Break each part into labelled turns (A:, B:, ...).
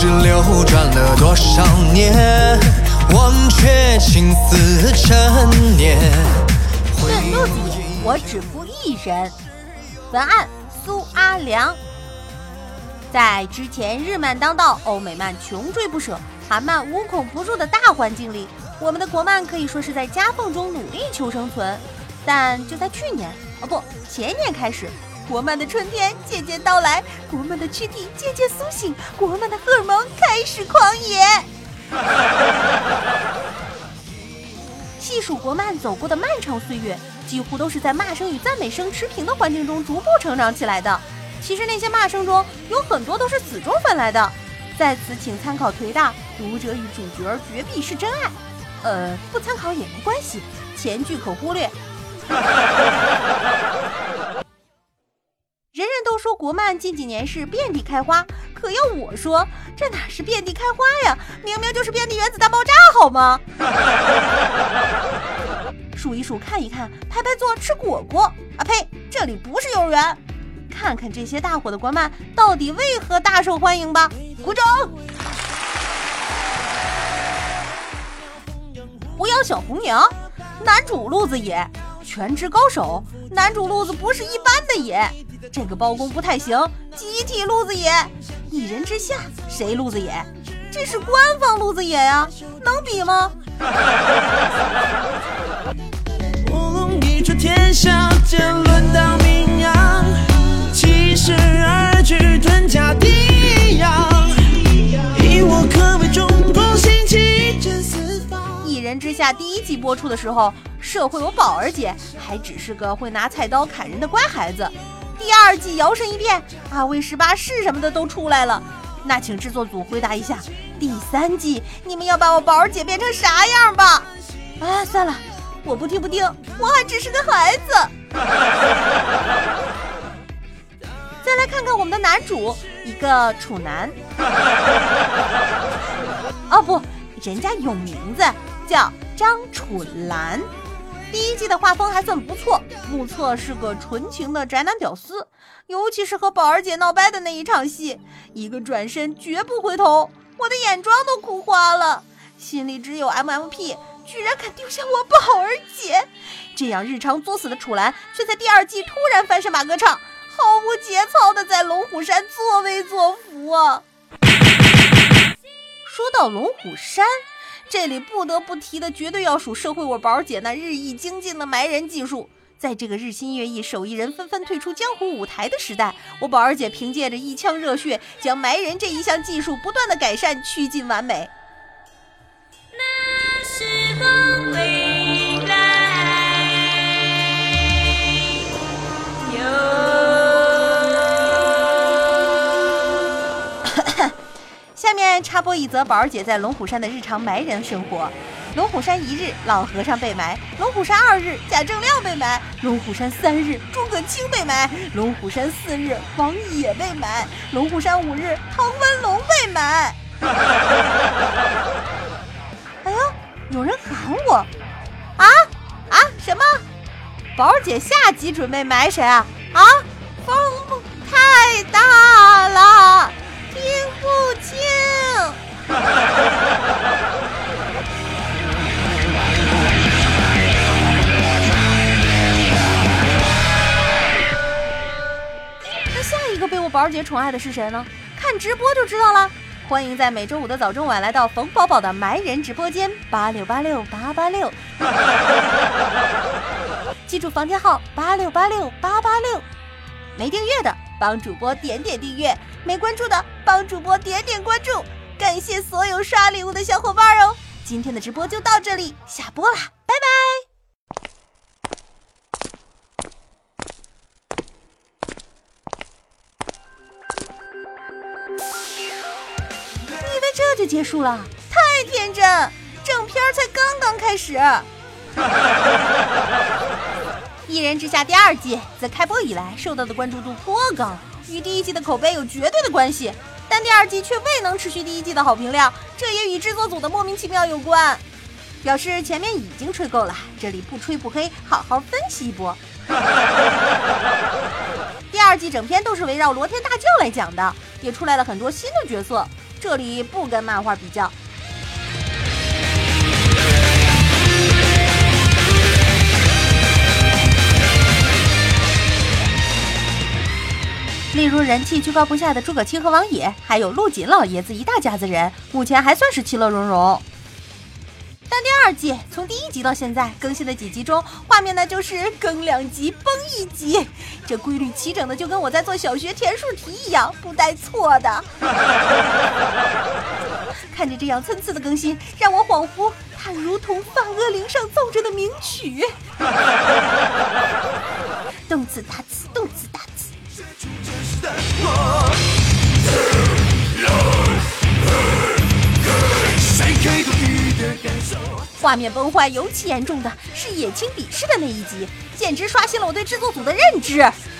A: 知流转了多少年，忘却青丝成年。
B: 论路子野，我只负一人。文案：苏阿良。在之前日漫当道、欧美漫穷追不舍、韩漫无孔不入的大环境里，我们的国漫可以说是在夹缝中努力求生存。但就在去年，哦不，前年开始，国漫的春天渐渐到来，国漫的躯体渐渐苏醒，国漫的荷尔蒙开始狂野。细数国漫走过的漫长岁月，几乎都是在骂声与赞美声持平的环境中逐步成长起来的。其实那些骂声中有很多都是死忠粉来的。在此，请参考颓大读者与主角绝壁是真爱。呃，不参考也没关系，前句可忽略。说国漫近几年是遍地开花，可要我说，这哪是遍地开花呀？明明就是遍地原子大爆炸，好吗？数一数，看一看，拍拍坐，吃果果。啊呸！这里不是幼儿园。看看这些大火的国漫到底为何大受欢迎吧！鼓掌。狐妖小红娘，男主路子野，全职高手。男主路子不是一般的野，这个包公不太行，集体路子野。一人之下，谁路子野？这是官方路子野呀，能比吗？一出天下，间轮到名扬，七十二句吞家地养，以我可为中国兴起震四方。一人之下第一季播出的时候，社会有宝儿姐还只是个会拿菜刀砍人的乖孩子。第二季摇身一变，阿威十八式什么的都出来了。那请制作组回答一下，第三季你们要把我宝儿姐变成啥样吧？啊，算了，我不听不听，我还只是个孩子。再来看看我们的男主，一个处男。哦不，人家有名字，叫张楚岚。第一季的画风还算不错，目测是个纯情的宅男屌丝，尤其是和宝儿姐闹掰的那一场戏，一个转身绝不回头，我的眼妆都哭花了，心里只有 MMP，居然敢丢下我宝儿姐！这样日常作死的楚岚，却在第二季突然翻身马歌唱，毫无节操的在龙虎山作威作福啊！说到龙虎山。这里不得不提的，绝对要数社会我宝儿姐那日益精进的埋人技术。在这个日新月异、手艺人纷纷退出江湖舞台的时代，我宝儿姐凭借着一腔热血，将埋人这一项技术不断的改善，趋近完美。那时光面插播一则宝儿姐在龙虎山的日常埋人生活。龙虎山一日，老和尚被埋；龙虎山二日，贾正亮被埋；龙虎山三日，诸葛青被埋；龙虎山四日，王野被埋；龙虎山五日，唐文龙被埋。哎呦，有人喊我！啊啊！什么？宝儿姐下集准备埋谁啊？姐宠爱的是谁呢？看直播就知道了。欢迎在每周五的早中晚来到冯宝宝的埋人直播间八六八六八八六，记住房间号八六八六八八六。没订阅的。帮主播点点订阅，没关注的帮主播点点关注，感谢所有刷礼物的小伙伴哦！今天的直播就到这里，下播啦，拜拜。就结束了，太天真！正片儿才刚刚开始。一人之下第二季自开播以来受到的关注度颇高，与第一季的口碑有绝对的关系。但第二季却未能持续第一季的好评量，这也与制作组的莫名其妙有关。表示前面已经吹够了，这里不吹不黑，好好分析一波。第二季整篇都是围绕罗天大舅来讲的，也出来了很多新的角色，这里不跟漫画比较。例如人气居高不下的诸葛青和王野，还有陆锦老爷子一大家子人，目前还算是其乐融融。但第二季从第一集到现在更新的几集中，画面那就是更两集崩一集，这规律齐整的就跟我在做小学填数题一样，不带错的。看着这样参差的更新，让我恍惚，它如同梵恶灵上奏着的名曲。动次打次，动次打次。画面崩坏尤其严重的是野青比试的那一集，简直刷新了我对制作组的认知。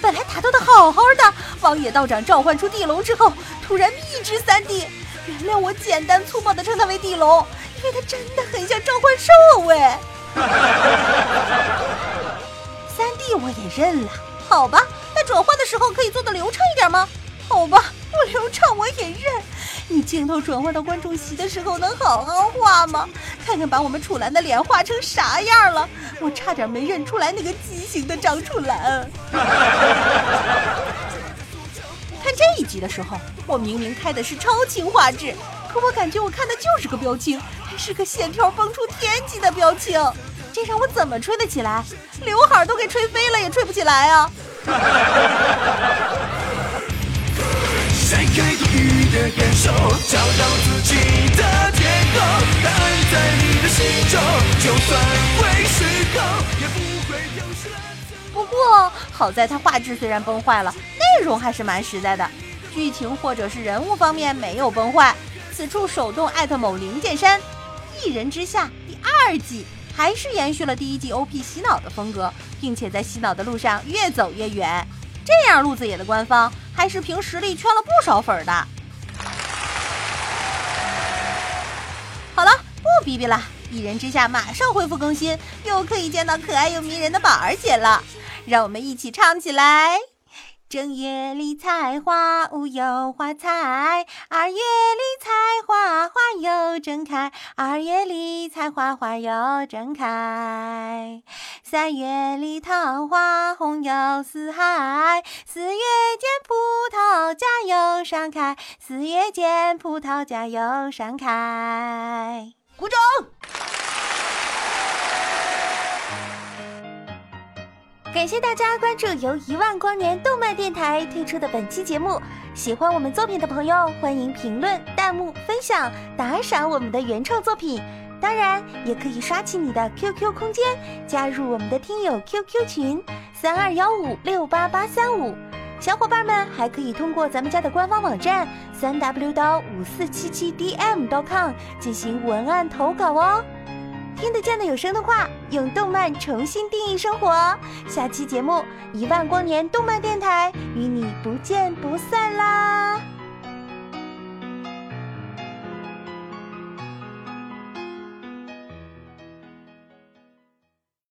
B: 本来打斗的好好的，王野道长召唤出地龙之后，突然一只三 D。原谅我简单粗暴的称它为地龙，因为它真的很像召唤兽哎。三 D 我也认了，好吧，那转换的时候可以做的流畅一点吗？好吧，不流畅我也认。你镜头转换到观众席的时候能好好画吗？看看把我们楚岚的脸画成啥样了，我差点没认出来那个畸形的张楚岚。看这一集的时候，我明明开的是超清画质，可我感觉我看的就是个标清，还是个线条崩出天际的标清，这让我怎么吹得起来？刘海都给吹飞了也吹不起来啊！的感受，找到自己的结构，答案在你的心中，就算会失控，也不会丢失了。不过好在它画质虽然崩坏了，内容还是蛮实在的，剧情或者是人物方面没有崩坏。此处手动艾特某灵剑山，一人之下第二季还是延续了第一季 OP 洗脑的风格，并且在洗脑的路上越走越远。这样路子野的官方还是凭实力圈了不少粉的。不逼逼了！一人之下马上恢复更新，又可以见到可爱又迷人的宝儿姐了。让我们一起唱起来：正月里采花无有花采，二月里采花花又正开，二月里采花花又正开。三月里桃花红又似海，四月见葡萄架又上开，四月见葡萄架又上开。鼓掌！感谢大家关注由一万光年动漫电台推出的本期节目。喜欢我们作品的朋友，欢迎评论、弹幕、分享、打赏我们的原创作品。当然，也可以刷起你的 QQ 空间，加入我们的听友 QQ 群三二幺五六八八三五。小伙伴们还可以通过咱们家的官方网站三 W 刀五四七七 DM.com 进行文案投稿哦。听得见的有声的话，用动漫重新定义生活。下期节目一万光年动漫电台与你不见不散啦！